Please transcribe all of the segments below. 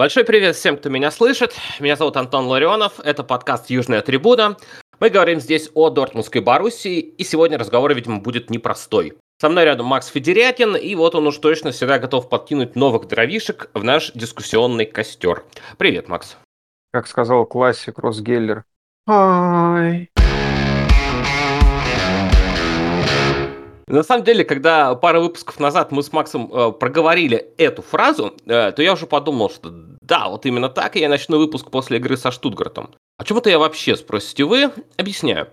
Большой привет всем, кто меня слышит. Меня зовут Антон Ларионов. Это подкаст «Южная трибуна». Мы говорим здесь о Дортмундской Боруссии, и сегодня разговор, видимо, будет непростой. Со мной рядом Макс Федерякин, и вот он уж точно всегда готов подкинуть новых дровишек в наш дискуссионный костер. Привет, Макс. Как сказал классик Рос Геллер. Ай. На самом деле, когда пару выпусков назад мы с Максом э, проговорили эту фразу, э, то я уже подумал, что да, вот именно так, я начну выпуск после игры со Штутгартом. А чего это я вообще, спросите вы? Объясняю.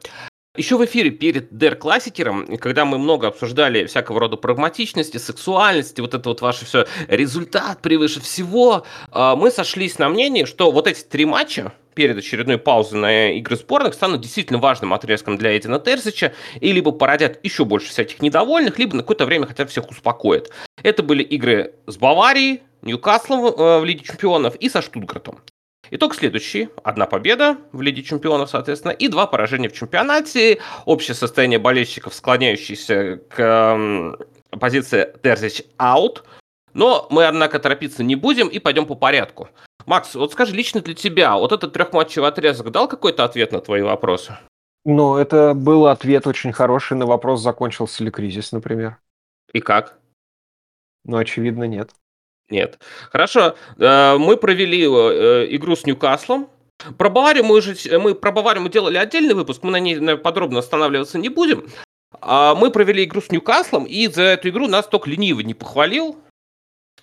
Еще в эфире перед Дер Классикером, когда мы много обсуждали всякого рода прагматичности, сексуальности, вот это вот ваше все результат превыше всего, э, мы сошлись на мнении, что вот эти три матча, перед очередной паузой на игры сборных станут действительно важным отрезком для Эдина Терзича и либо породят еще больше всяких недовольных, либо на какое-то время хотя всех успокоят. Это были игры с Баварией, Ньюкаслом э, в Лиге Чемпионов и со Штутгартом. Итог следующий. Одна победа в Лиге Чемпионов, соответственно, и два поражения в чемпионате. Общее состояние болельщиков, склоняющееся к э, позиции Терзич аут. Но мы, однако, торопиться не будем и пойдем по порядку. Макс, вот скажи лично для тебя, вот этот трехматчевый отрезок дал какой-то ответ на твои вопросы? Ну, это был ответ очень хороший на вопрос, закончился ли кризис, например. И как? Ну, очевидно, нет. Нет. Хорошо. Э, мы провели э, игру с Ньюкаслом. Про Баварию мы уже мы про Баварию мы делали отдельный выпуск, мы на ней подробно останавливаться не будем. А мы провели игру с Ньюкаслом, и за эту игру нас только ленивый не похвалил.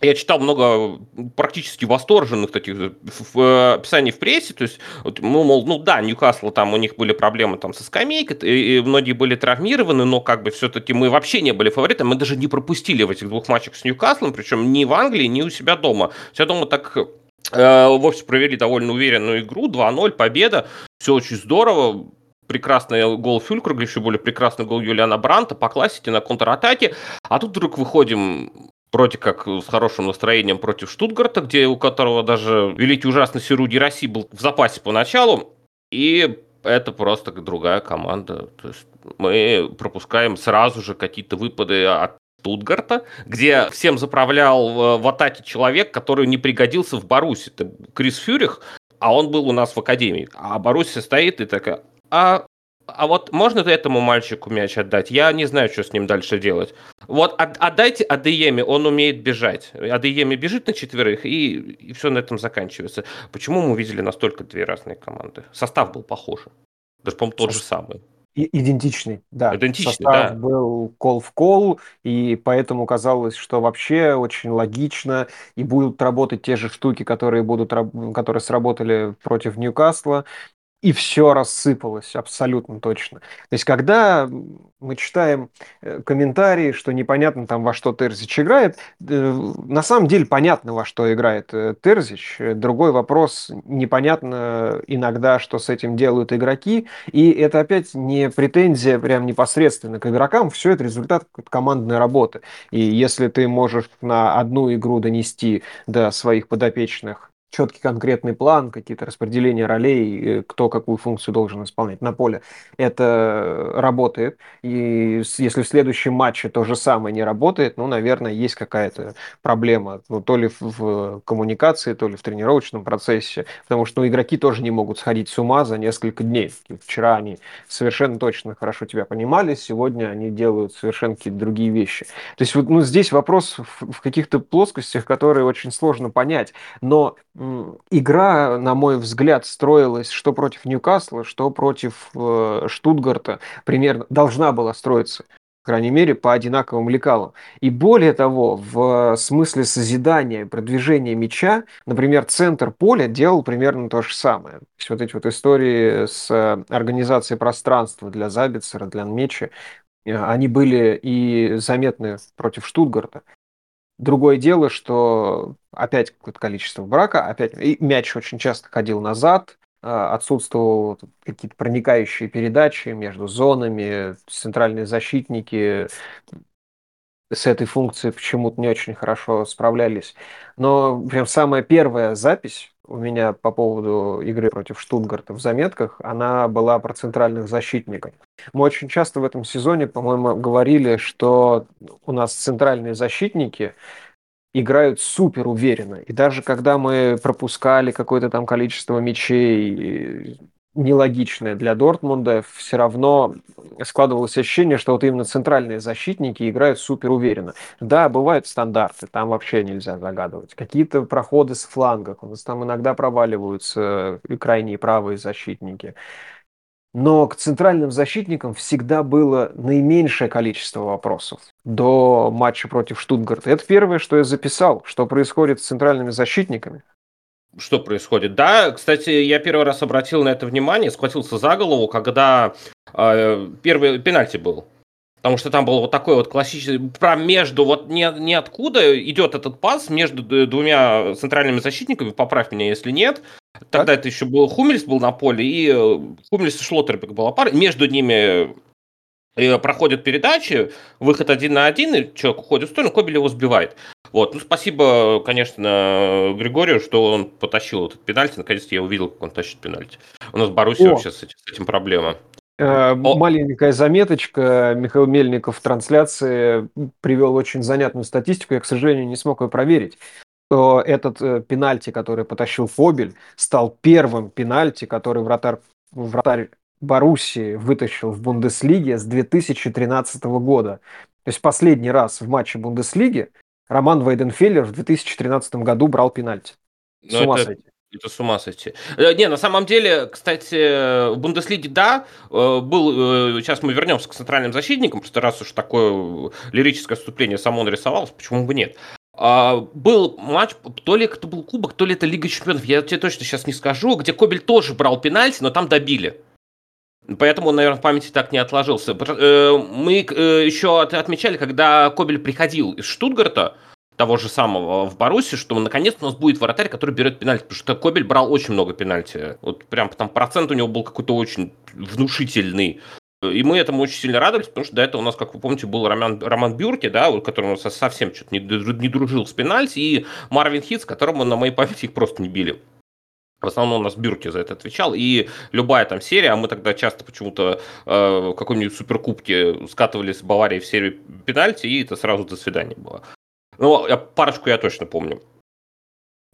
Я читал много практически восторженных таких э, в, описаний в прессе, то есть, ну, мол, ну да, Ньюкасл, там у них были проблемы там со скамейкой, и, и многие были травмированы, но как бы все-таки мы вообще не были фаворитами, мы даже не пропустили в этих двух матчах с Ньюкаслом, причем ни в Англии, ни у себя дома. У себя дома так э, общем провели довольно уверенную игру, 2-0, победа, все очень здорово, прекрасный гол Фюлькруга, еще более прекрасный гол Юлиана Бранта по классике на контратаке. А тут вдруг выходим вроде как с хорошим настроением против Штутгарта, где у которого даже великий ужасный Сируди России был в запасе поначалу, и это просто другая команда. То есть мы пропускаем сразу же какие-то выпады от Штутгарта, где всем заправлял в атаке человек, который не пригодился в Баруси. Это Крис Фюрих, а он был у нас в Академии. А Баруси стоит и такая, а а вот можно этому мальчику мяч отдать? Я не знаю, что с ним дальше делать. Вот отдайте Адееме, он умеет бежать. Адееме бежит на четверых, и, и все на этом заканчивается. Почему мы увидели настолько две разные команды? Состав был похож. Даже, по-моему, тот же самый. И, идентичный, да. Идентичный, Состав да. был кол в кол, и поэтому казалось, что вообще очень логично, и будут работать те же штуки, которые, будут, которые сработали против Ньюкасла, и все рассыпалось абсолютно точно. То есть, когда мы читаем э, комментарии, что непонятно там во что Терзич играет, э, на самом деле понятно, во что играет э, Терзич. Другой вопрос, непонятно иногда, что с этим делают игроки, и это опять не претензия прям непосредственно к игрокам, все это результат командной работы. И если ты можешь на одну игру донести до своих подопечных четкий конкретный план, какие-то распределения ролей, кто какую функцию должен исполнять на поле, это работает. И если в следующем матче то же самое не работает, ну, наверное, есть какая-то проблема, ну, то ли в коммуникации, то ли в тренировочном процессе, потому что ну, игроки тоже не могут сходить с ума за несколько дней. Вчера они совершенно точно хорошо тебя понимали, сегодня они делают совершенно какие-то другие вещи. То есть вот ну, здесь вопрос в, в каких-то плоскостях, которые очень сложно понять, но игра, на мой взгляд, строилась что против Ньюкасла, что против э, Штутгарта. Примерно должна была строиться по крайней мере, по одинаковым лекалам. И более того, в смысле созидания продвижения мяча, например, центр поля делал примерно то же самое. То есть вот эти вот истории с организацией пространства для Забицера, для Мечи, э, они были и заметны против Штутгарта. Другое дело, что опять какое-то количество брака, опять и мяч очень часто ходил назад, а, отсутствовали какие-то проникающие передачи между зонами, центральные защитники с этой функцией почему-то не очень хорошо справлялись. Но прям самая первая запись у меня по поводу игры против Штутгарта в заметках, она была про центральных защитников. Мы очень часто в этом сезоне, по-моему, говорили, что у нас центральные защитники играют супер уверенно. И даже когда мы пропускали какое-то там количество мячей нелогичное для Дортмунда, все равно складывалось ощущение, что вот именно центральные защитники играют супер уверенно. Да, бывают стандарты, там вообще нельзя загадывать. Какие-то проходы с флангов, у нас там иногда проваливаются крайние правые защитники. Но к центральным защитникам всегда было наименьшее количество вопросов до матча против Штутгарта. Это первое, что я записал, что происходит с центральными защитниками что происходит. Да, кстати, я первый раз обратил на это внимание, схватился за голову, когда э, первый пенальти был. Потому что там был вот такой вот классический, прям между, вот не, ниоткуда идет этот пас между двумя центральными защитниками, поправь меня, если нет. Тогда так? это еще был Хумельс был на поле, и э, Хумельс и Шлоттербек была пара. Между ними э, проходят передачи, выход один на один, и человек уходит в сторону, Кобель его сбивает. Вот, ну, спасибо, конечно, Григорию, что он потащил этот пенальти. Наконец-то я увидел, как он тащит пенальти. У нас в Баруси вообще с этим, с этим проблема. Э. Маленькая заметочка. Михаил Мельников в трансляции привел очень занятную статистику. Я, к сожалению, не смог ее проверить. Этот э, пенальти, который потащил Фобель, стал первым пенальти, который вратарь, вратарь Боруссии вытащил в Бундеслиге с 2013 года. То есть последний раз в матче Бундеслиги Роман Вейденфеллер в 2013 году брал пенальти. С ну, ума это, сойти. Это с ума сойти. Э, не, на самом деле, кстати, в Бундеслиге, да, э, был, э, сейчас мы вернемся к центральным защитникам, просто раз уж такое лирическое вступление само нарисовалось, почему бы нет. А, был матч, то ли это был кубок, то ли это Лига Чемпионов, я тебе точно сейчас не скажу, где Кобель тоже брал пенальти, но там добили. Поэтому наверное, в памяти так не отложился. Э, мы э, еще отмечали, когда Кобель приходил из Штутгарта, того же самого в Баруси, что наконец у нас будет вратарь, который берет пенальти, потому что Кобель брал очень много пенальти. Вот прям там процент у него был какой-то очень внушительный. И мы этому очень сильно радовались, потому что до этого у нас, как вы помните, был Роман, Роман Бюрки, да, который совсем что-то не, не дружил с пенальти, и Марвин Хитс, которому на моей памяти их просто не били. В основном у нас Бюрки за это отвечал. И любая там серия, а мы тогда часто почему-то э, в какой-нибудь суперкубке скатывались с Баварией в серию пенальти, и это сразу до свидания было. Ну, я, парочку я точно помню.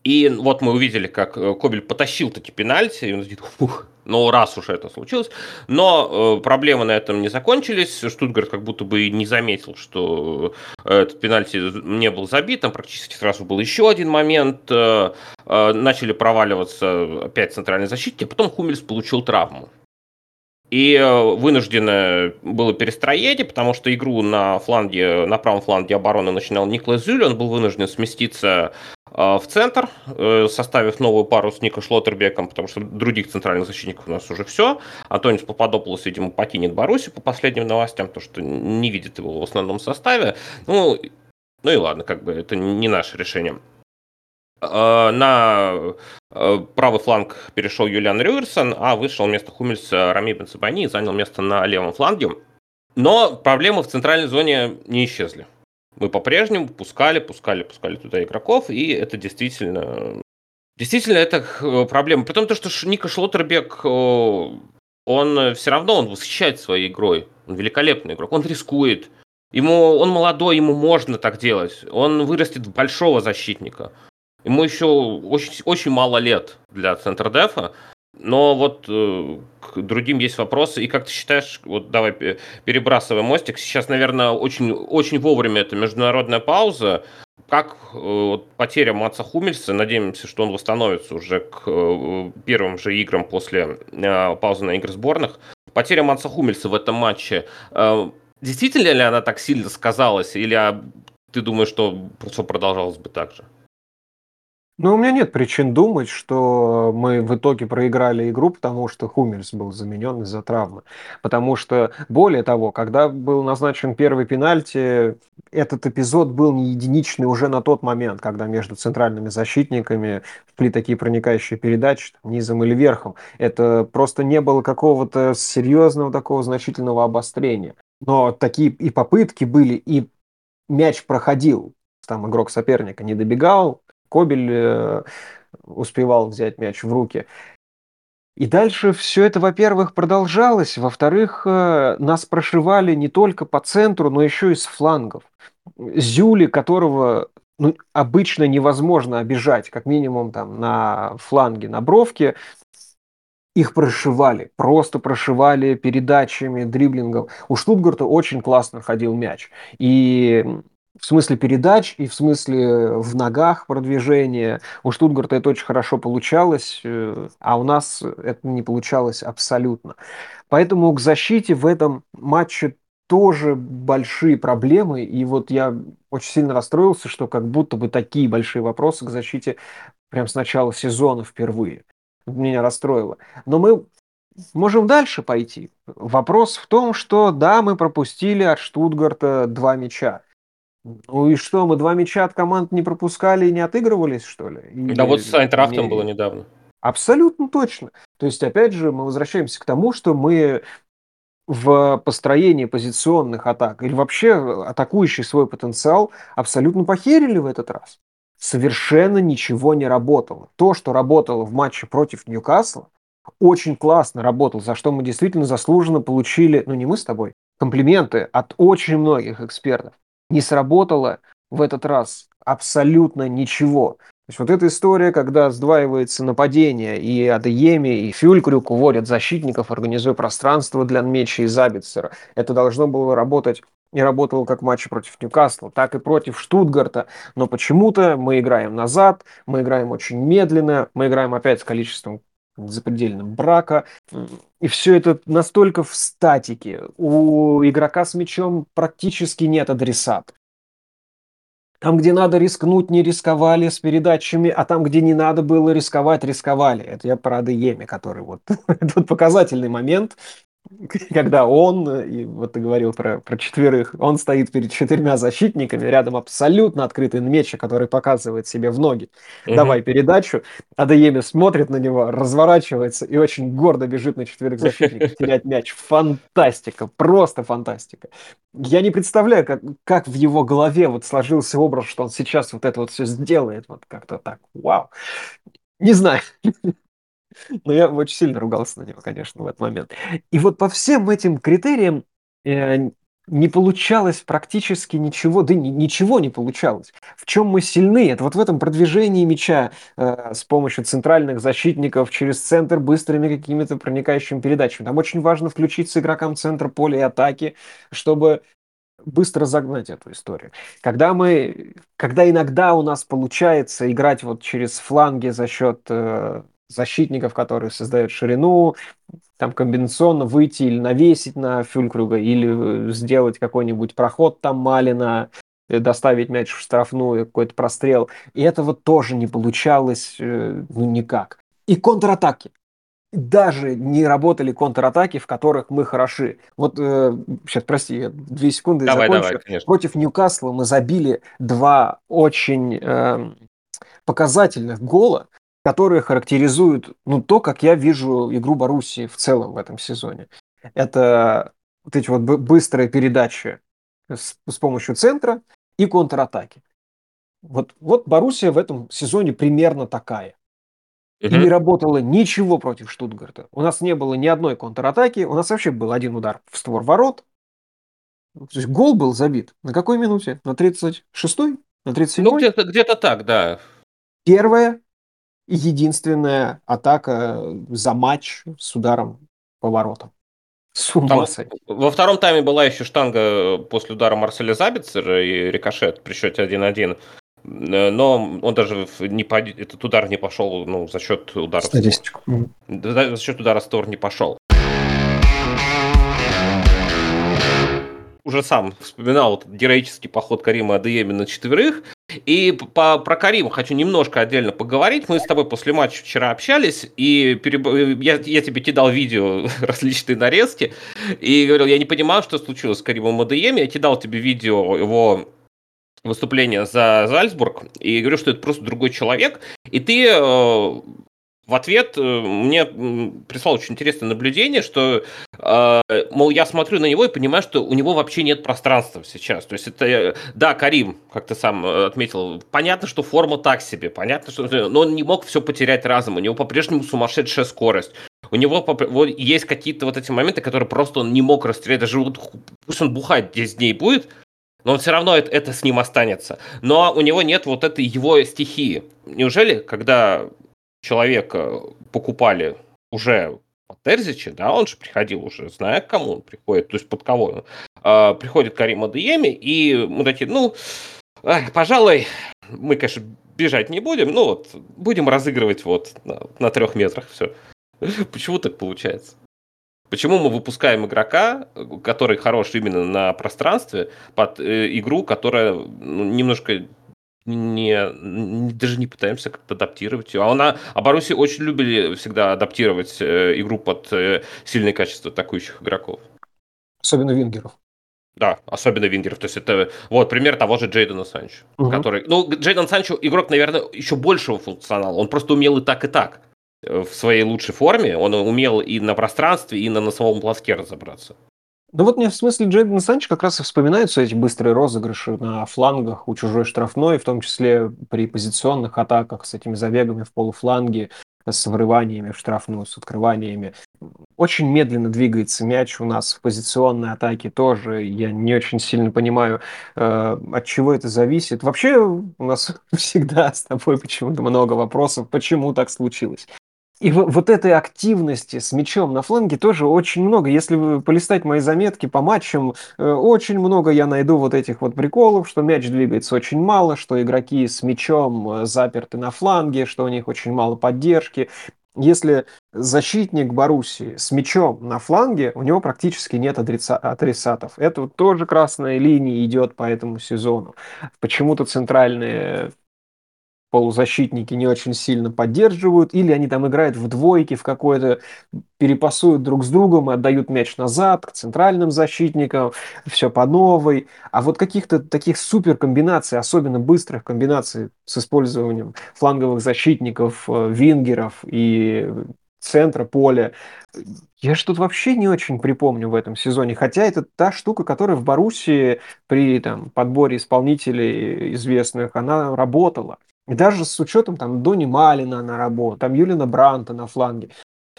И вот мы увидели, как э, Кобель потащил таки пенальти, и он говорит, ух, ну раз уж это случилось. Но э, проблемы на этом не закончились. Штутгарт как будто бы не заметил, что э, этот пенальти не был забит. Там практически сразу был еще один момент. Э, э, начали проваливаться опять центральные защитники, а потом Хумельс получил травму. И э, вынуждено было перестроение, потому что игру на фланге, на правом фланге обороны начинал Николас Зюль, он был вынужден сместиться э, в центр, э, составив новую пару с Нико Шлоттербеком, потому что других центральных защитников у нас уже все. Антонис Пападополос, видимо, покинет Баруси по последним новостям, потому что не видит его в основном составе. Ну, ну и ладно, как бы это не наше решение. Э, на э, правый фланг перешел Юлиан Рюерсон, а вышел вместо Хумельса Рами Бенцебани и занял место на левом фланге. Но проблемы в центральной зоне не исчезли. Мы по-прежнему пускали, пускали, пускали туда игроков, и это действительно... Действительно, это э, проблема. При том, что Ника Шлоттербек, он все равно он восхищает своей игрой. Он великолепный игрок, он рискует. Ему, он молодой, ему можно так делать. Он вырастет в большого защитника. Ему еще очень, очень мало лет для центрдефа, но вот э, к другим есть вопросы. И как ты считаешь, вот давай перебрасываем мостик. Сейчас, наверное, очень, очень вовремя это международная пауза. Как э, вот, потеря Маца Хумельса, надеемся, что он восстановится уже к э, первым же играм после э, паузы на игры сборных. Потеря Маца Хумельса в этом матче, э, действительно ли она так сильно сказалась, или а, ты думаешь, что все продолжалось бы так же? Ну, у меня нет причин думать, что мы в итоге проиграли игру, потому что Хумельс был заменен из-за травмы. Потому что, более того, когда был назначен первый пенальти, этот эпизод был не единичный уже на тот момент, когда между центральными защитниками шли такие проникающие передачи, там, низом или верхом. Это просто не было какого-то серьезного такого значительного обострения. Но такие и попытки были, и мяч проходил. Там игрок соперника не добегал, Кобель э, успевал взять мяч в руки. И дальше все это, во-первых, продолжалось, во-вторых, э, нас прошивали не только по центру, но еще и с флангов. Зюли, которого ну, обычно невозможно обижать, как минимум там на фланге, на бровке, их прошивали, просто прошивали передачами, дриблингом. У Штутгарта очень классно ходил мяч. И в смысле передач и в смысле в ногах продвижения. У Штутгарта это очень хорошо получалось, э, а у нас это не получалось абсолютно. Поэтому к защите в этом матче тоже большие проблемы. И вот я очень сильно расстроился, что как будто бы такие большие вопросы к защите прям с начала сезона впервые. Меня расстроило. Но мы можем дальше пойти. Вопрос в том, что да, мы пропустили от Штутгарта два мяча. Ну и что, мы два мяча от команд не пропускали и не отыгрывались, что ли? Или Да вот с Айнтрахтом не- было недавно. Абсолютно точно. То есть, опять же, мы возвращаемся к тому, что мы в построении позиционных атак или вообще атакующий свой потенциал абсолютно похерили в этот раз. Совершенно ничего не работало. То, что работало в матче против Ньюкасла, очень классно работало, за что мы действительно заслуженно получили, ну не мы с тобой, комплименты от очень многих экспертов. Не сработало в этот раз абсолютно ничего. То есть вот эта история, когда сдваивается нападение, и Адееми, и Фюлькрюк уводят защитников, организуя пространство для Нмечи и Забитцера, это должно было работать и работало как в матче против Ньюкасла, так и против Штутгарта. Но почему-то мы играем назад, мы играем очень медленно, мы играем опять с количеством запредельным брака. И все это настолько в статике. У игрока с мячом практически нет адресата. Там, где надо рискнуть, не рисковали с передачами, а там, где не надо было рисковать, рисковали. Это я про Адееме, который вот тот показательный момент, когда он, и вот ты говорил про, про четверых, он стоит перед четырьмя защитниками, рядом абсолютно открытый меч, который показывает себе в ноги. Давай передачу. Адееми смотрит на него, разворачивается и очень гордо бежит на четверых защитников терять мяч. Фантастика, просто фантастика. Я не представляю, как, как в его голове вот сложился образ, что он сейчас вот это вот все сделает. Вот как-то так. Вау. Не знаю. Но я очень сильно ругался на него, конечно, в этот момент. И вот по всем этим критериям э, не получалось практически ничего, да ни- ничего не получалось. В чем мы сильны? Это вот в этом продвижении мяча э, с помощью центральных защитников через центр быстрыми какими-то проникающими передачами. Там очень важно включиться игрокам центра поля и атаки, чтобы быстро загнать эту историю. Когда мы, когда иногда у нас получается играть вот через фланги за счет э, защитников, которые создают ширину, там комбинационно выйти или навесить на Фюлькруга, или э, сделать какой-нибудь проход там Малина, э, доставить мяч в штрафную, какой-то прострел. И этого тоже не получалось э, ну, никак. И контратаки. Даже не работали контратаки, в которых мы хороши. Вот э, сейчас, прости, я две секунды Давай, закончу. давай, конечно. Против Ньюкасла мы забили два очень эм, показательных гола, которые характеризуют ну, то, как я вижу игру Боруссии в целом в этом сезоне. Это вот эти вот бы- быстрые передачи с, с помощью центра и контратаки. Вот, вот Боруссия в этом сезоне примерно такая. И не работало ничего против Штутгарта. У нас не было ни одной контратаки. У нас вообще был один удар в створ ворот. То есть гол был забит. На какой минуте? На 36-й? На 37-й? Ну, где-то где так, да. Первая единственная атака за матч с ударом по воротам. С Там ума сойти. во втором тайме была еще штанга после удара Марселя Забицера и рикошет при счете 1-1. Э, Но он даже не по- этот удар не пошел ну, за счет удара. Статистику. За счет удара в створ не пошел. Уже сам вспоминал вот героический поход Карима Адееми на четверых. И по, про Карима хочу немножко отдельно поговорить. Мы с тобой после матча вчера общались, и переб- я, я тебе кидал видео, различные нарезки, и говорил, я не понимаю, что случилось с Каримом Адееми. Я кидал тебе видео его выступления за Зальцбург, и говорю, что это просто другой человек. И ты э, в ответ э, мне прислал очень интересное наблюдение, что, э, мол, я смотрю на него и понимаю, что у него вообще нет пространства сейчас. То есть это, э, да, Карим, как ты сам отметил, понятно, что форма так себе, понятно, что, но он не мог все потерять разом, у него по-прежнему сумасшедшая скорость. У него есть какие-то вот эти моменты, которые просто он не мог расстрелять. Даже вот пусть он бухать 10 дней будет, Но он все равно это, это с ним останется. Но у него нет вот этой его стихии. Неужели, когда человека покупали уже по Терзиче, да, он же приходил уже, зная, к кому он приходит, то есть под кого. Э, приходит Карим Адееми, и мы такие, ну, э, пожалуй, мы, конечно, бежать не будем, ну вот, будем разыгрывать вот на, на трех метрах все. Почему так получается? Почему мы выпускаем игрока, который хорош именно на пространстве, под э, игру, которая ну, немножко не, даже не пытаемся как-то адаптировать ее. А, она, а Баруси очень любили всегда адаптировать э, игру под э, сильные качества атакующих игроков. Особенно вингеров. Да, особенно вингеров. То есть это вот пример того же Джейдена Санчо, угу. который... Ну, Джейден Санчо игрок, наверное, еще большего функционала. Он просто умел и так, и так. Э, в своей лучшей форме. Он умел и на пространстве, и на носовом плоске разобраться. Ну вот мне в смысле Джейден Санч как раз и вспоминаются эти быстрые розыгрыши на флангах у чужой штрафной, в том числе при позиционных атаках с этими забегами в полуфланге, с врываниями в штрафную, с открываниями. Очень медленно двигается мяч у нас в позиционной атаке тоже. Я не очень сильно понимаю, э, от чего это зависит. Вообще у нас всегда с тобой почему-то много вопросов, почему так случилось. И вот этой активности с мячом на фланге тоже очень много. Если полистать мои заметки по матчам, э, очень много я найду вот этих вот приколов, что мяч двигается очень мало, что игроки с мячом э, заперты на фланге, что у них очень мало поддержки. Если защитник Баруси с мячом на фланге, у него практически нет адреса, адресатов. Это вот тоже красная линия идет по этому сезону. Почему-то центральные полузащитники не очень сильно поддерживают, или они там играют в двойке в какой-то, перепасуют друг с другом и отдают мяч назад к центральным защитникам, все по новой. А вот каких-то таких супер комбинаций, особенно быстрых комбинаций с использованием фланговых защитников, э, вингеров и центра поля, я что тут вообще не очень припомню в этом сезоне, хотя это та штука, которая в Боруссии при там, подборе исполнителей известных, она работала. И даже с учетом там Дони Малина на работу, там Юлина Бранта на фланге.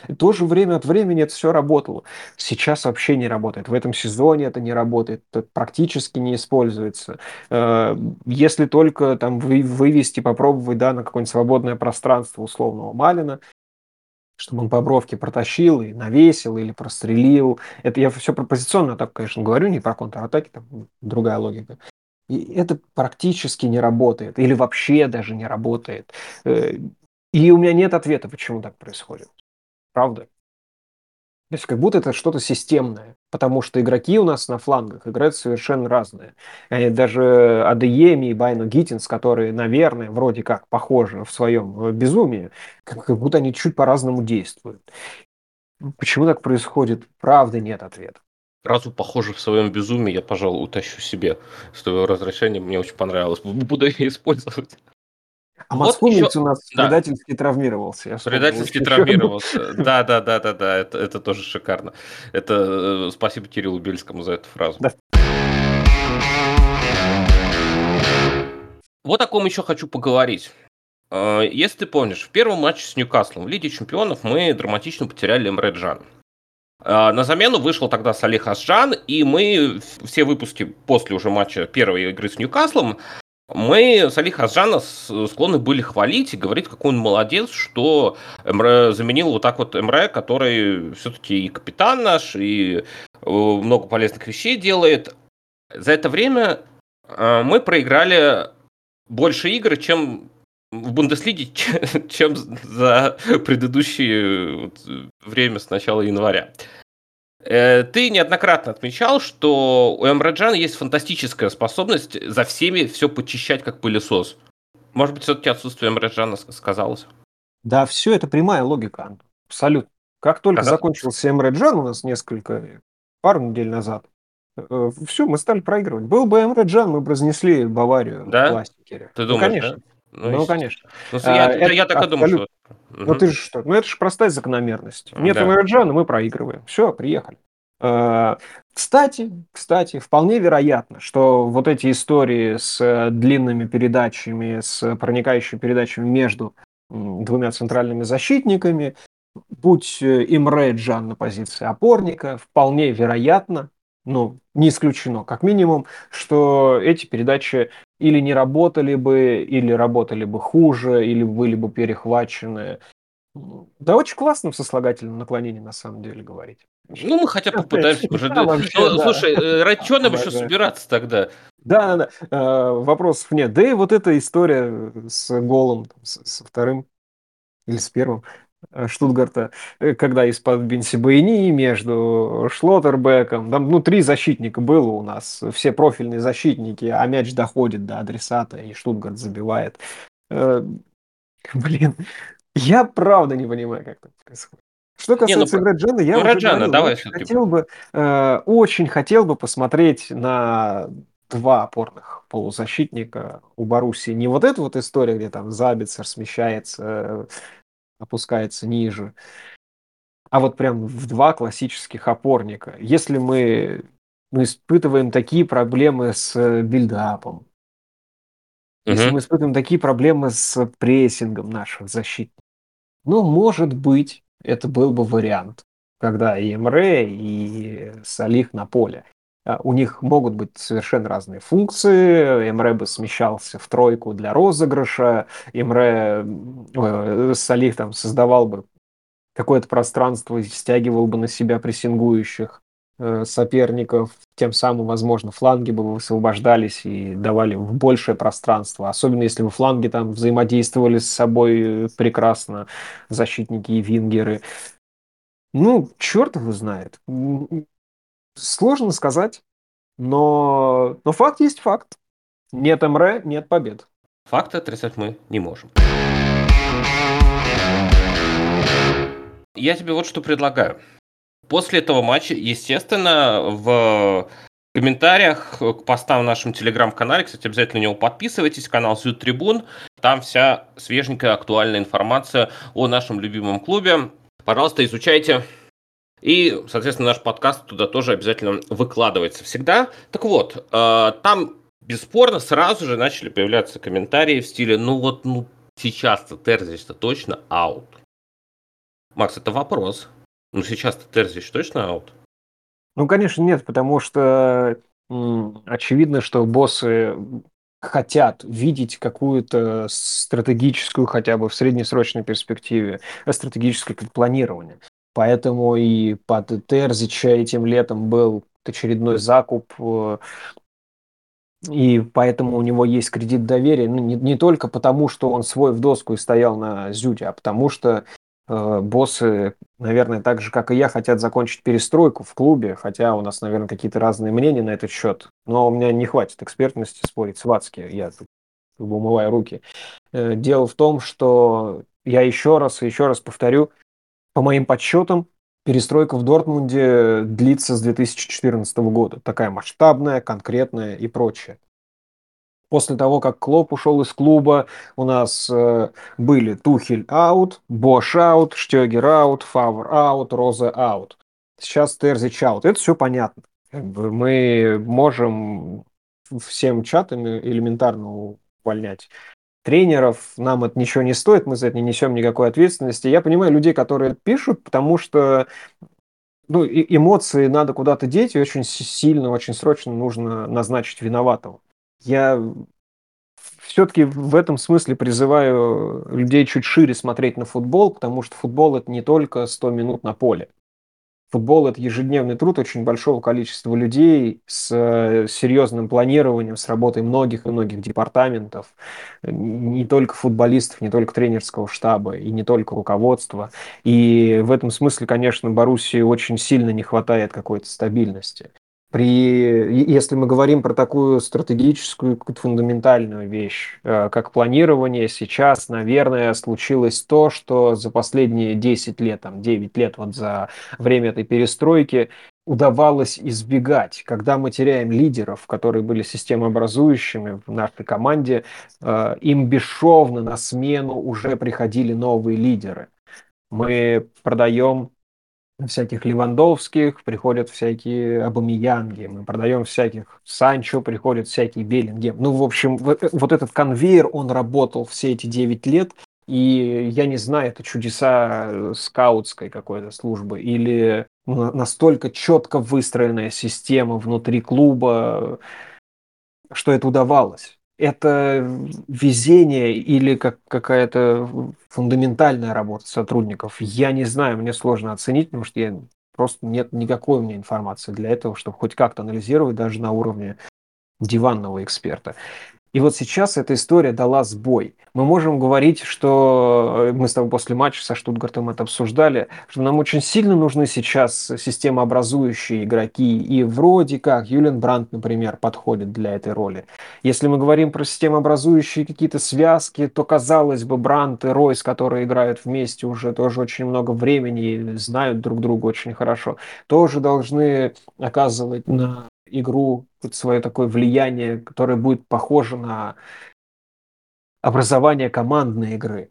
И тоже время от времени это все работало. Сейчас вообще не работает. В этом сезоне это не работает, это практически не используется. Э, если только там вывести, попробовать да, на какое-нибудь свободное пространство условного Малина, чтобы он по бровке протащил и навесил или прострелил. Это я все про позиционную атаку, конечно, говорю, не про контратаки, там другая логика. И это практически не работает, или вообще даже не работает. Э, и у меня нет ответа, почему так происходит. Правда? То есть как будто это что-то системное, потому что игроки у нас на флангах играют совершенно разные. И даже Адееми и Байно Гиттинс, которые, наверное, вроде как похожи в своем э, безумии, как будто они чуть по-разному действуют. Почему так происходит? Правда нет ответа фразу «похоже в своем безумии» я, пожалуй, утащу себе с твоего разрешения. Мне очень понравилось. Буду ее использовать. А вот Москвинец еще... у нас да. предательски травмировался. Я предательски травмировался. Да, да, да, да, да. Это, это тоже шикарно. Это э, спасибо Кириллу Бельскому за эту фразу. Да. Вот о ком еще хочу поговорить. Э, если ты помнишь, в первом матче с Ньюкаслом в Лиге Чемпионов мы драматично потеряли Эмре Джана. А, на замену вышел тогда Салих Асджан, и мы все выпуски после уже матча первой игры с Ньюкаслом, мы Салих Асджана склонны были хвалить и говорить, какой он молодец, что МР заменил вот так вот МР, который все-таки и капитан наш, и э, много полезных вещей делает. За это время а, мы проиграли больше игр, чем в Бундеслиге, чем за предыдущее время с начала января. Э, ты неоднократно отмечал, что у Эмраджана есть фантастическая способность за всеми все почищать как пылесос. Может быть, все-таки отсутствие Эмраджана сказалось? Да, все это прямая логика, абсолютно. Как только ага. закончился Эмраджан у нас несколько, пару недель назад, э, все, мы стали проигрывать. Был бы Эмраджан, мы бы разнесли Баварию да? в пластике. Ты думаешь, ну, конечно. Да? Ну, ну конечно. Ну, я, а, это, я так и думаю, что... Ну, ты же что? Ну, это же простая закономерность. Нет да. Мараджана, мы проигрываем. Все, приехали. А, кстати, кстати, вполне вероятно, что вот эти истории с э, длинными передачами, с проникающими передачами между двумя центральными защитниками, будь э, Имре Джан на позиции опорника, вполне вероятно, ну, не исключено, как минимум, что эти передачи или не работали бы, или работали бы хуже, или были бы перехвачены. Да очень классно в сослагательном наклонении, на самом деле, говорить. Ну, мы хотя бы попытаемся уже. Да, вообще, ну, да. Слушай, э, ради чего нам еще собираться тогда? Да, да, да. Э, вопросов нет. Да и вот эта история с голом, со вторым или с первым, Штутгарта, э, когда из-под Бенсибайни между Шлоттербеком, там, ну, три защитника было у нас, все профильные защитники, а мяч доходит до адресата, и Штутгарт забивает. Э, блин, я правда не понимаю, как это происходит. Что касается не, ну, Раджана, я ну, уже Раджана, говорил, давай очень хотел бы, э, очень хотел бы посмотреть на два опорных полузащитника у Баруси. Не вот эта вот история, где там Забицер смещается опускается ниже. А вот прям в два классических опорника. Если мы, мы испытываем такие проблемы с build-up ом, угу. если мы испытываем такие проблемы с прессингом наших защитников, ну, может быть, это был бы вариант, когда и Эмре, и Салих на поле. А, у них могут быть совершенно разные функции. Эмре бы смещался в тройку для розыгрыша. Эмре, э, Салих там создавал бы какое-то пространство и стягивал бы на себя прессингующих э, соперников. Тем самым, возможно, фланги бы высвобождались и давали большее пространство. Особенно если бы фланги там взаимодействовали с собой прекрасно, защитники и вингеры. Ну, черт его знает. Сложно сказать, но, но факт есть факт. Нет МР, нет побед. Факты отрицать мы не можем. Я тебе вот что предлагаю. После этого матча, естественно, в комментариях к постам в нашем телеграм-канале, кстати, обязательно на него подписывайтесь, канал Зюд Трибун, там вся свеженькая актуальная информация о нашем любимом клубе. Пожалуйста, изучайте, и, соответственно, наш подкаст туда тоже обязательно выкладывается всегда. Так вот, э, там бесспорно сразу же начали появляться комментарии в стиле, ну вот, ну сейчас-то Терзич-то точно аут. Макс, это вопрос. Ну сейчас-то Терзич точно аут? Ну, конечно, нет, потому что очевидно, что боссы хотят видеть какую-то стратегическую, хотя бы в среднесрочной перспективе, стратегическое планирование. Поэтому и под Терзича этим летом был очередной закуп, э, и поэтому у него есть кредит доверия, ну, не, не только потому, что он свой в доску и стоял на Зюде, а потому что э, боссы, наверное, так же, как и я, хотят закончить перестройку в клубе, хотя у нас, наверное, какие-то разные мнения на этот счет, но у меня не хватит экспертности спорить с Вацки, я умываю руки. Э, дело в том, что я еще раз и еще раз повторю, по моим подсчетам, перестройка в Дортмунде длится с 2014 года. Такая масштабная, конкретная и прочее. После того, как Клоп ушел из клуба, у нас э, были Тухель out, Бош out, Штёгер out, Фавр out, Розе out. Сейчас Терзич out. Это все понятно. Мы можем всем чатами элементарно увольнять тренеров, нам это ничего не стоит, мы за это не несем никакой ответственности. Я понимаю людей, которые пишут, потому что ну, эмоции надо куда-то деть, и очень сильно, очень срочно нужно назначить виноватого. Я все-таки в этом смысле призываю людей чуть шире смотреть на футбол, потому что футбол это не только 100 минут на поле. Футбол – это ежедневный труд очень большого количества людей с э, серьезным планированием, с работой многих и многих департаментов, не только футболистов, не только тренерского штаба и не только руководства. И в этом смысле, конечно, Боруссии очень сильно не хватает какой-то стабильности при, если мы говорим про такую стратегическую, какую-то фундаментальную вещь, э, как планирование, сейчас, наверное, случилось то, что за последние 10 лет, там, 9 лет вот за время этой перестройки удавалось избегать. Когда мы теряем лидеров, которые были системообразующими в нашей команде, э, им бесшовно на смену уже приходили новые лидеры. Мы продаем всяких Левандовских, приходят всякие Абамиянги, мы продаем всяких Санчо, приходят всякие Беллингем. Ну, в общем, вот, вот этот конвейер, он работал все эти 9 лет, и я не знаю, это чудеса скаутской какой-то службы или настолько четко выстроенная система внутри клуба, что это удавалось. Это везение или как какая-то фундаментальная работа сотрудников? Я не знаю, мне сложно оценить, потому что я просто нет никакой у меня информации для этого, чтобы хоть как-то анализировать даже на уровне диванного эксперта. И вот сейчас эта история дала сбой. Мы можем говорить, что э, мы с тобой после матча со Штутгартом это обсуждали, что нам очень сильно нужны сейчас системообразующие игроки. И вроде как Юлиан Брандт, например, подходит для этой роли. Если мы говорим про системообразующие какие-то связки, то, казалось бы, Брандт и Ройс, которые играют вместе уже тоже очень много времени и знают друг друга очень хорошо, тоже должны оказывать на игру, свое такое влияние, которое будет похоже на образование командной игры.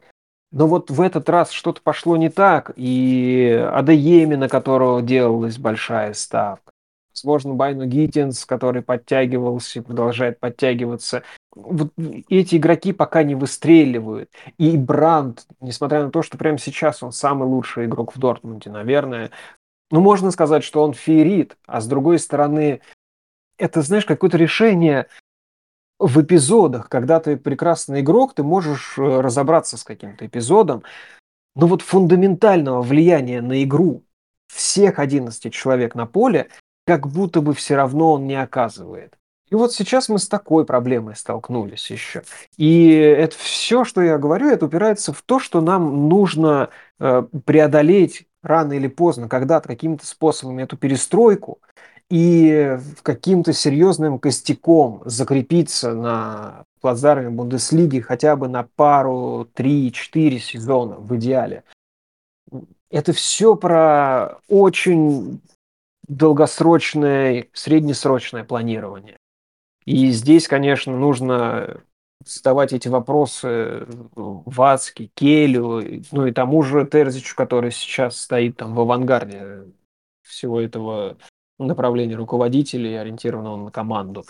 Но вот в этот раз что-то пошло не так, и Адееми, на которого делалась большая ставка, возможно, Байну Гиттинс, который подтягивался и продолжает подтягиваться. Вот эти игроки пока не выстреливают. И Бранд, несмотря на то, что прямо сейчас он самый лучший игрок в Дортмунде, наверное, ну, можно сказать, что он феерит, а с другой стороны, это, знаешь, какое-то решение в эпизодах, когда ты прекрасный игрок, ты можешь э, разобраться с каким-то эпизодом, но вот фундаментального влияния на игру всех 11 человек на поле как будто бы все равно он не оказывает. И вот сейчас мы с такой проблемой столкнулись еще. И это все, что я говорю, это упирается в то, что нам нужно э, преодолеть рано или поздно, когда-то какими-то способами эту перестройку, и каким-то серьезным костяком закрепиться на плацдарме Бундеслиги хотя бы на пару, три, четыре сезона в идеале. Это все про очень долгосрочное, среднесрочное планирование. И здесь, конечно, нужно задавать эти вопросы Вацке, Келю, ну и тому же Терзичу, который сейчас стоит там в авангарде всего этого направления руководителей, ориентированного на команду.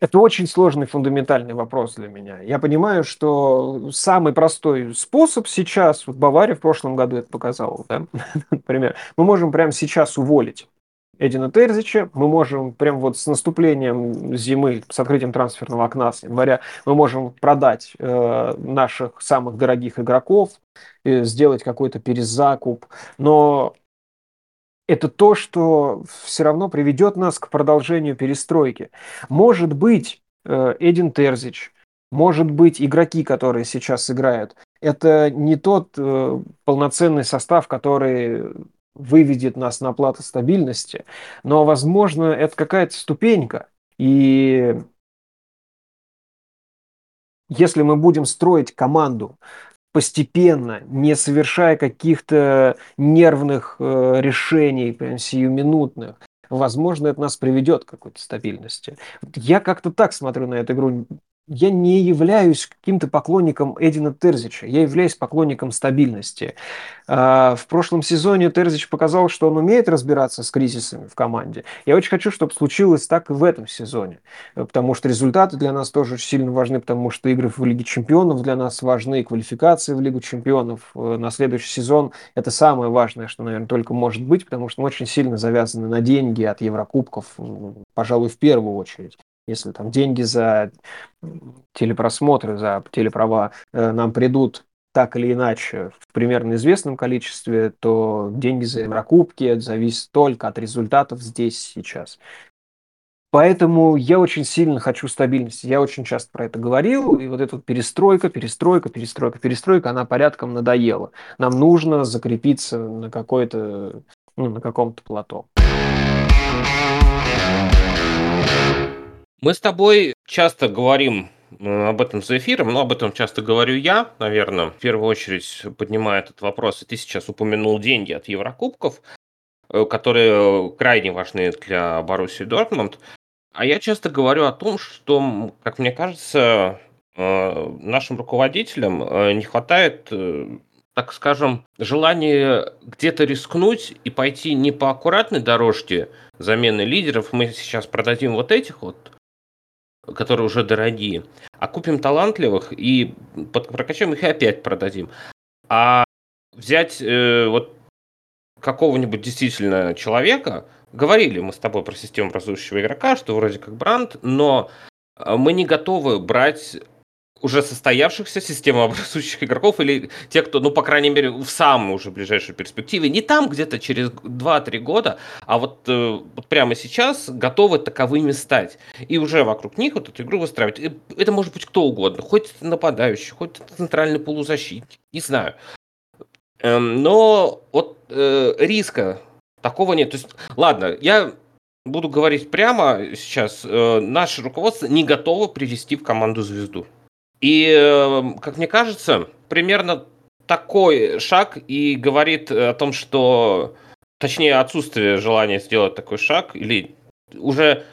Это очень сложный фундаментальный вопрос для меня. Я понимаю, что самый простой способ сейчас, вот Бавария в прошлом году это показала, да, например, мы можем прямо сейчас уволить Эдина Терзича, мы можем прям вот с наступлением зимы, с открытием трансферного окна с января, мы можем продать э, наших самых дорогих игроков, э, сделать какой-то перезакуп, но это то, что все равно приведет нас к продолжению перестройки. Может быть, э, Эдин Терзич, может быть, игроки, которые сейчас играют, это не тот э, полноценный состав, который выведет нас на плату стабильности, но, возможно, это какая-то ступенька. И если мы будем строить команду постепенно, не совершая каких-то нервных э, решений, прям сиюминутных, возможно, это нас приведет к какой-то стабильности. Я как-то так смотрю на эту игру я не являюсь каким-то поклонником Эдина Терзича, я являюсь поклонником стабильности. А, в прошлом сезоне Терзич показал, что он умеет разбираться с кризисами в команде. Я очень хочу, чтобы случилось так и в этом сезоне, потому что результаты для нас тоже очень сильно важны, потому что игры в Лиге Чемпионов для нас важны, квалификации в Лигу Чемпионов э, на следующий сезон – это самое важное, что, наверное, только может быть, потому что мы очень сильно завязаны на деньги от Еврокубков, пожалуй, в первую очередь. Если там деньги за телепросмотры, за телеправа э, нам придут так или иначе в примерно известном количестве, то деньги за Еврокубки зависят только от результатов здесь сейчас. Поэтому я очень сильно хочу стабильности. Я очень часто про это говорил. И вот эта вот перестройка, перестройка, перестройка, перестройка, она порядком надоела. Нам нужно закрепиться на какой-то, ну, на каком-то плато. Мы с тобой часто говорим об этом за эфиром, но об этом часто говорю я, наверное, в первую очередь поднимая этот вопрос. И ты сейчас упомянул деньги от Еврокубков, э, которые крайне важны для Боруссии Дортмунд. А я часто говорю о том, что, как мне кажется, э, нашим руководителям э, не хватает, так скажем, желания где-то рискнуть и пойти не по аккуратной дорожке замены лидеров. Мы сейчас продадим вот этих вот которые уже дорогие, а купим талантливых и прокачаем их и опять продадим. А взять э, вот какого-нибудь действительно человека, говорили мы с тобой про систему образующего игрока, что вроде как бранд, но а, мы не готовы брать уже состоявшихся системообразующих игроков или те, кто, ну, по крайней мере, в самой уже ближайшей перспективе, не там где-то через 2-3 года, а вот, э, вот прямо сейчас готовы таковыми стать. И уже вокруг них вот эту игру выстраивать. Это может быть кто угодно, хоть нападающий, хоть центральный полузащитник, не знаю. Эм, но вот э, риска такого нет. То есть, ладно, я буду говорить прямо сейчас, э, наше руководство не готово привести в команду звезду. И, эм, как мне кажется, примерно такой шаг и говорит о том, что, точнее, отсутствие желания сделать такой шаг, или уже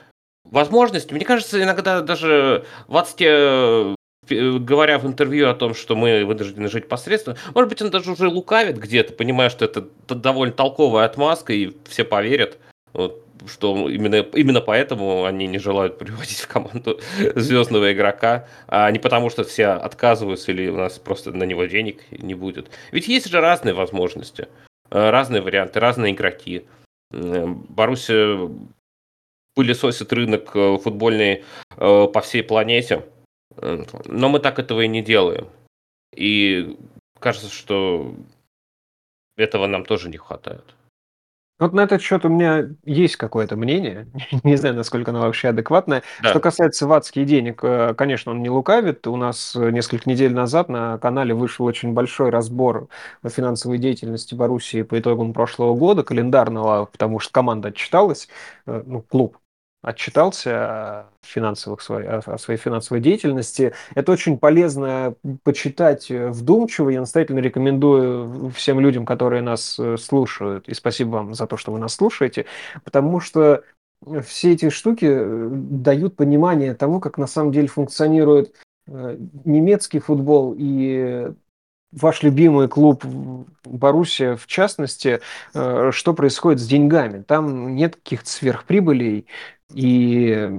возможность, мне кажется, иногда даже в Ацте, э, говоря в интервью о том, что мы вынуждены жить посредством, может быть, он даже уже лукавит где-то, понимая, что это довольно толковая отмазка, и все поверят. Вот что именно, именно поэтому они не желают приводить в команду звездного игрока, а не потому, что все отказываются или у нас просто на него денег не будет. Ведь есть же разные возможности, э, разные варианты, разные игроки. Боруссия пылесосит рынок э, футбольный э, по всей планете, но мы так этого и не делаем. И кажется, что этого нам тоже не хватает. Вот на этот счет у меня есть какое-то мнение, не знаю, насколько оно вообще адекватное. Что касается «Ватские денег», э, конечно, он не лукавит. У нас э, несколько недель назад на канале вышел очень большой разбор финансовой деятельности Боруссии по итогам прошлого года, календарного, потому что команда отчиталась, э, ну, клуб отчитался о, финансовых своей, о своей финансовой деятельности. Это очень полезно почитать э, вдумчиво. Я настоятельно рекомендую всем людям, которые нас э, слушают, и спасибо вам за то, что вы нас слушаете, потому что все эти штуки э, дают понимание того, как на самом деле функционирует немецкий футбол и ваш любимый клуб Боруссия, в частности, э, что происходит с деньгами. Там нет каких-то сверхприбылей. И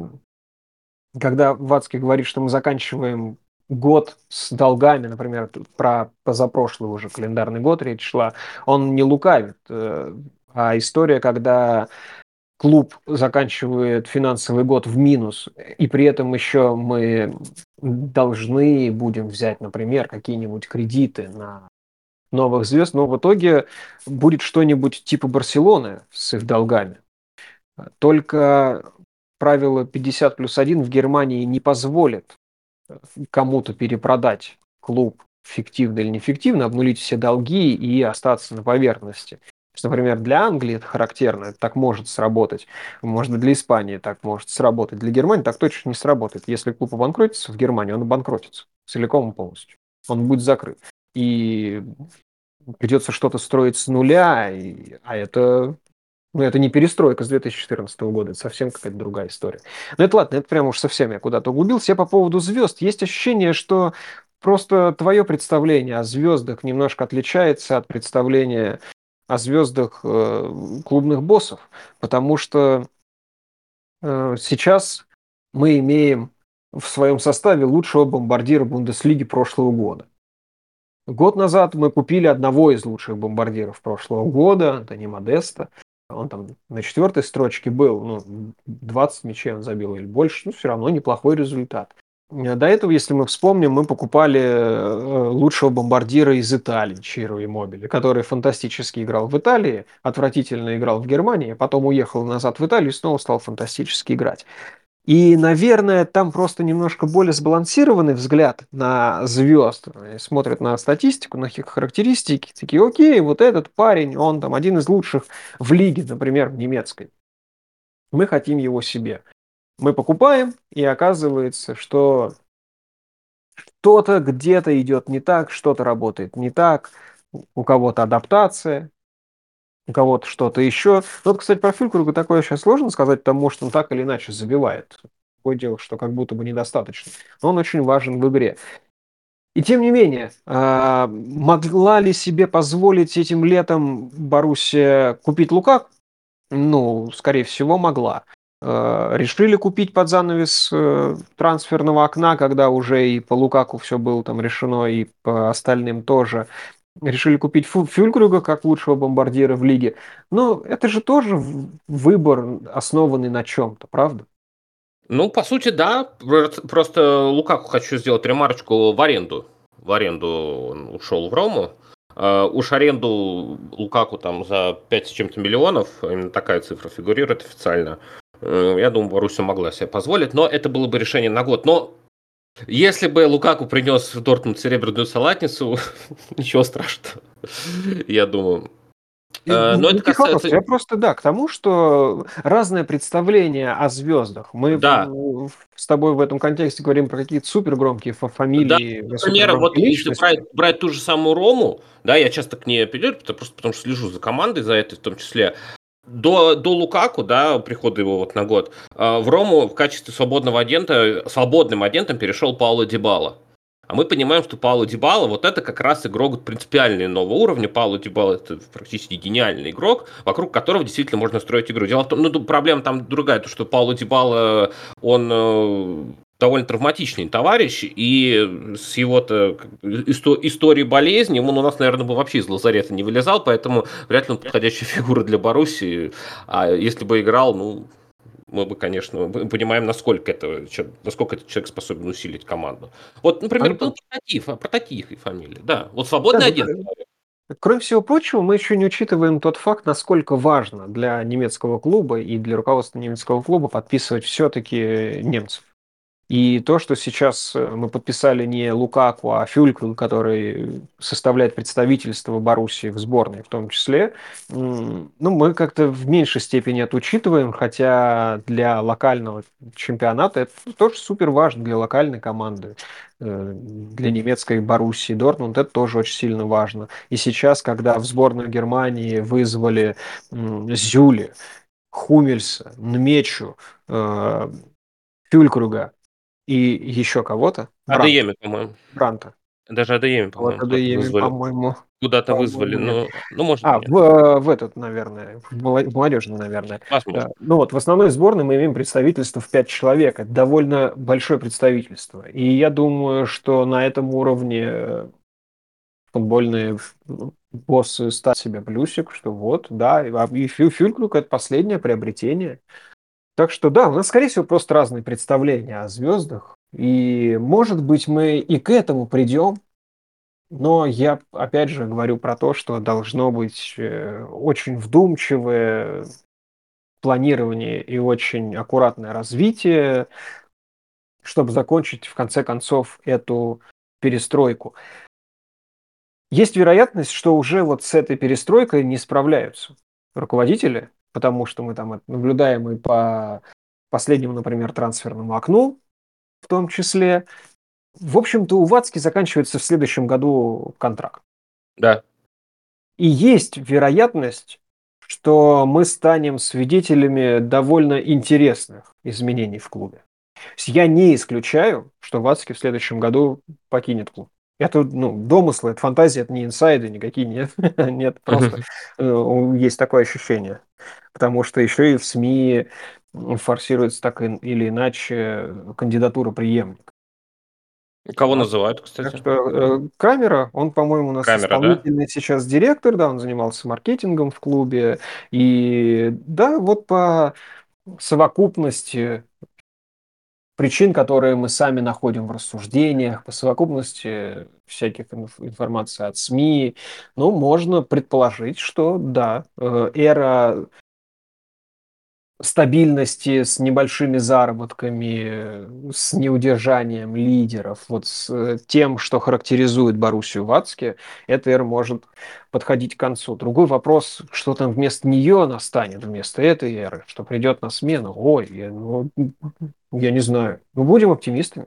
когда Вацкий говорит, что мы заканчиваем год с долгами, например, про позапрошлый уже календарный год речь шла, он не лукавит. Э, а история, когда клуб заканчивает финансовый год в минус, и при этом еще мы должны будем взять, например, какие-нибудь кредиты на новых звезд, но в итоге будет что-нибудь типа Барселоны с их долгами. Только правило 50 плюс 1 в Германии не позволит кому-то перепродать клуб фиктивно или неэффективно, обнулить все долги и остаться на поверхности что, например, для Англии это характерно, это так может сработать. Быть, для Испании так может сработать. Для Германии так точно не сработает. Если клуб обанкротится в Германии, он обанкротится целиком и полностью. Он будет закрыт. И придется что-то строить с нуля, и, а это ну, это не перестройка с 2014 года, это совсем какая-то другая история. Но это ладно, это прям уж совсем я куда-то углубился. Я по поводу звезд. Есть ощущение, что просто твое представление о звездах немножко отличается от представления о звездах э, клубных боссов, потому что э, сейчас мы имеем в своем составе лучшего бомбардира Бундеслиги прошлого года. Год назад мы купили одного из лучших бомбардиров прошлого года, это не Модеста. Он там на четвертой строчке был, ну, 20 мячей он забил или больше, но все равно неплохой результат. Э, до этого, если мы вспомним, мы покупали э, лучшего бомбардира из Италии, Чиро Иммобили, который фантастически играл в Италии, отвратительно играл в Германии, потом уехал назад в Италию и снова стал фантастически играть. И, наверное, там просто немножко более сбалансированный взгляд на звезд. Смотрят на статистику, на характеристики, такие, окей, вот этот парень, он там один из лучших в лиге, например, в немецкой. Мы хотим его себе мы покупаем, и оказывается, что что-то где-то идет не так, что-то работает не так, у кого-то адаптация, у кого-то что-то еще. Вот, кстати, про Фюлькруга такое сейчас сложно сказать, потому что он так или иначе забивает. Такое дело, что как будто бы недостаточно. Но он очень важен в игре. И тем не менее, а, могла ли себе позволить этим летом Боруссия купить Лукак? Ну, скорее всего, могла. Э, решили купить под занавес э, трансферного окна, когда уже и по Лукаку все было там решено, и по остальным тоже. решили купить Фюлькруга как лучшего бомбардира в лиге. Но это же тоже выбор, основанный на чем-то, правда? Ну, по сути, да. Просто Лукаку хочу сделать ремарочку в аренду. В аренду он ушел в Рому. Uh, уж аренду Лукаку там за 5 с чем-то миллионов, именно такая цифра фигурирует официально. Я думаю, Боруссия могла себе позволить, но это было бы решение на год. Но если бы Лукаку принес в Дортмунд серебряную салатницу, ничего страшного, я думаю. Э, но это касается... Я просто, да, к тому, что разное представление о звездах. Мы да. с тобой в этом контексте говорим про какие-то супер громкие фамилии. Да, например, вот если брать, брать ту же самую Рому, да, я часто к ней апеллирую, просто потому что слежу за командой, за этой в том числе. До, до Лукаку, да, прихода его вот на год, э, в Рому в качестве свободного агента, свободным агентом перешел Пауло Дебала. А мы понимаем, что Пауло Дибала вот это как раз игрок принципиальный нового уровня. Пауло Дибала это практически гениальный игрок, вокруг которого действительно можно строить игру. Дело в том, ну, проблема там другая, то, что Пауло Дибала, он э, довольно травматичный товарищ, и с его-то историей болезни он у нас, наверное, бы вообще из лазарета не вылезал, поэтому вряд ли он подходящая фигура для Боруссии. А если бы играл, ну, мы бы, конечно, понимаем, насколько это, насколько этот человек способен усилить команду. Вот, например, был прототип, а прототип и фамилия, да. Вот свободный да, агент. Кроме всего прочего, мы еще не учитываем тот факт, насколько важно для немецкого клуба и для руководства немецкого клуба подписывать все-таки немцев. И то, что сейчас э, мы подписали не Лукаку, а Фюльквил, который составляет представительство Боруссии в сборной в том числе, ну, мы как-то в меньшей степени это учитываем, хотя для локального чемпионата это тоже супер важно для локальной команды э, для немецкой Боруссии Дортмунд это тоже очень сильно важно. И сейчас, когда в сборную Германии вызвали Зюли, Хумельса, Нмечу, э, Фюлькруга, и еще кого-то. Адееми, по-моему. Бранта. Даже Адееми, по-моему. Вот Адееми, по-моему. Куда-то по вызвали, ну, ну, может А, в, в этот, наверное, в молодежный, наверное. Возможно. Ну вот, в основной сборной мы имеем представительство в пять человек. Это довольно большое представительство. И я думаю, что на этом уровне футбольные боссы ставят себе плюсик, что вот, да, и Фюлькрук – это последнее приобретение. Так что да, у нас, скорее всего, просто разные представления о звездах. И, может быть, мы и к этому придем. Но я, опять же, говорю про то, что должно быть э, очень вдумчивое планирование и очень аккуратное развитие, чтобы закончить, в конце концов, эту перестройку. Есть вероятность, что уже вот с этой перестройкой не справляются руководители, потому что мы там наблюдаем и по последнему, например, трансферному окну, в том числе. В общем-то, у Вацки заканчивается в следующем году контракт. Да. И есть вероятность, что мы станем свидетелями довольно интересных изменений в клубе. Я не исключаю, что Вацки в следующем году покинет клуб. Это ну, домыслы, это фантазия, это не инсайды никакие, нет, нет, просто э, есть такое ощущение. Потому что еще и в СМИ форсируется так или иначе кандидатура преемника. Кого называют, кстати? Так что э, Камера, он, по-моему, у нас Камера, исполнительный да? сейчас директор, да, он занимался маркетингом в клубе. И да, вот по совокупности причин, которые мы сами находим в рассуждениях, по совокупности всяких информаций от СМИ, ну, можно предположить, что да, э, эра стабильности с небольшими заработками, с неудержанием лидеров, вот с э, тем, что характеризует Боруссию Вацке, эта эра может подходить к концу. Другой вопрос, что там вместо нее настанет, вместо этой эры, что придет на смену. Ой, ну, я не знаю. Мы будем оптимистами.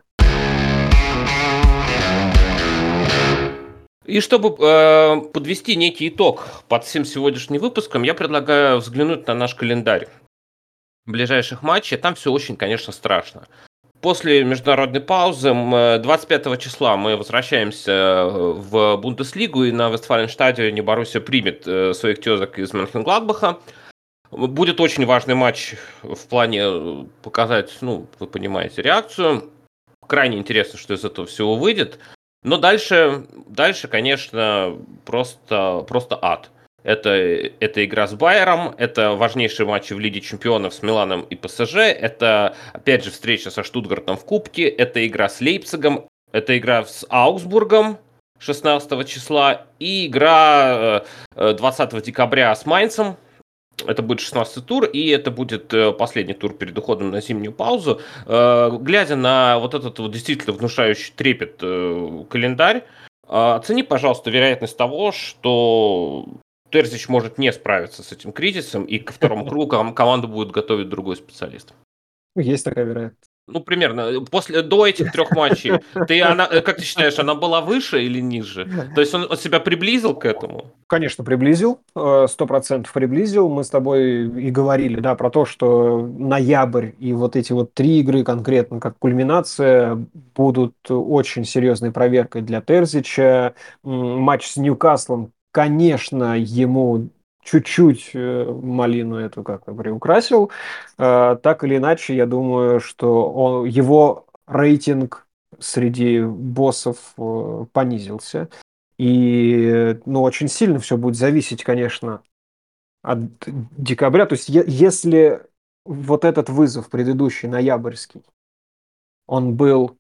И чтобы э, подвести некий итог под всем сегодняшним выпуском, я предлагаю взглянуть на наш календарь ближайших матчей. Там все очень, конечно, страшно. После международной паузы 25 числа мы возвращаемся э, в Бундеслигу, и на Вестфаленстадионе Боруссия примет э, своих тезок из Мönchengladbach. Будет очень важный матч в плане э, показать, ну, вы понимаете, реакцию. Крайне интересно, что из этого всего выйдет. Но дальше, дальше, конечно, просто, просто ад. Это, это игра с Байером, это важнейшие матчи в Лиге Чемпионов с Миланом и ПСЖ, это, опять же, встреча со Штутгартом в Кубке, это игра с Лейпцигом, это игра с Аугсбургом 16 числа и игра 20 э, э, декабря с Майнцем, это будет 16 тур, и это будет э, последний тур перед уходом на зимнюю паузу. Глядя на вот этот вот действительно внушающий трепет календарь, оцени, пожалуйста, вероятность того, что Терзич может не справиться с этим кризисом, и ко второму кругу команду будет готовить другой специалист. Есть такая вероятность. Ну, примерно. После, до этих трех матчей, ты, она, э, как ты считаешь, она была выше или ниже? То есть он, он себя приблизил к этому? Конечно, приблизил. Э, сто процентов приблизил. Мы с тобой и говорили, да, про то, что ноябрь и вот эти вот три игры конкретно как кульминация будут очень серьезной проверкой для Терзича. Матч с Ньюкаслом конечно, ему чуть-чуть э, малину эту как-то приукрасил. Э, так или иначе, я думаю, что он, его рейтинг среди боссов э, понизился. И ну, очень сильно все будет зависеть, конечно, от декабря. То есть если вот этот вызов предыдущий, ноябрьский, он был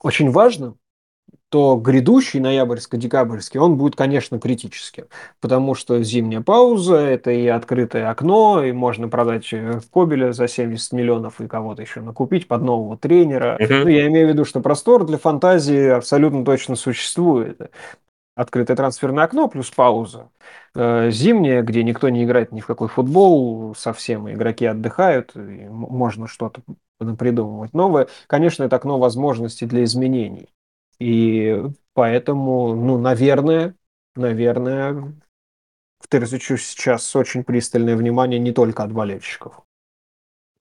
очень важным, то грядущий ноябрьско-декабрьский, он будет, конечно, критическим, потому что зимняя пауза, это и открытое окно, и можно продать э, Кобеля за 70 миллионов и кого-то еще накупить под нового тренера. Uh-huh. Ну, я имею в виду, что простор для фантазии абсолютно точно существует. Открытое трансферное окно плюс пауза. Э, зимняя, где никто не играет ни в какой футбол, совсем игроки отдыхают, и можно что-то придумывать новое. Конечно, это окно возможностей для изменений. И поэтому, ну, наверное, наверное, в Терзичу сейчас очень пристальное внимание не только от болельщиков.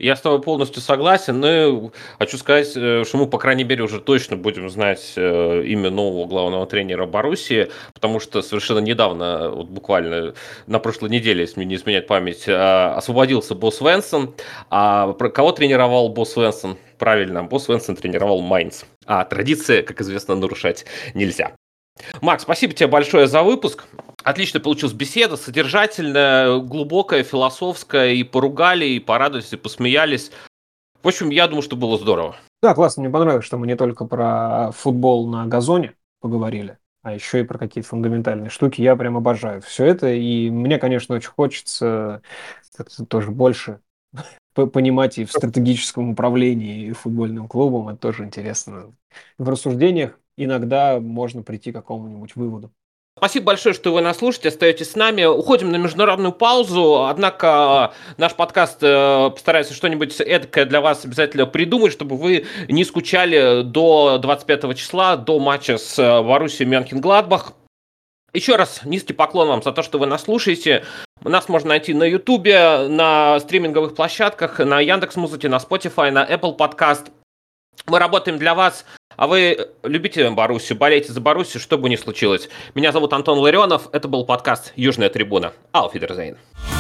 Я с тобой полностью согласен, но хочу сказать, э, что мы, по крайней мере, уже точно будем знать э, имя нового главного тренера Боруссии, потому что совершенно недавно, вот буквально на прошлой неделе, если не изменяет память, а, освободился Босс Венсон. А кого тренировал Босс Венсон? Правильно, Босс Венсон тренировал Майнц. А традиции, как известно, нарушать нельзя. Макс, спасибо тебе большое за выпуск. Отлично получилась беседа, содержательная, глубокая, философская, и поругали, и порадовались, и посмеялись. В общем, я думаю, что было здорово. Да, классно, мне понравилось, что мы не только про футбол на газоне поговорили, а еще и про какие-то фундаментальные штуки. Я прям обожаю все это, и мне, конечно, очень хочется тоже больше понимать и в стратегическом управлении футбольным клубом. Это тоже интересно. В рассуждениях иногда можно прийти к какому-нибудь выводу. Спасибо большое, что вы нас слушаете, остаетесь с нами. Уходим на международную паузу, однако наш подкаст э, постарается что-нибудь эдакое для вас обязательно придумать, чтобы вы не скучали до 25 числа, до матча с э, Боруссией Мюнхен-Гладбах. Еще раз низкий поклон вам за то, что вы нас слушаете. Нас можно найти на Ютубе, на стриминговых площадках, на Яндекс.Музыке, на Spotify, на Apple Podcast. Мы работаем для вас а вы любите Боруссию, болеете за Боруссию, что бы ни случилось. Меня зовут Антон Ларионов, это был подкаст «Южная трибуна». Ауфидерзейн. Фидерзейн.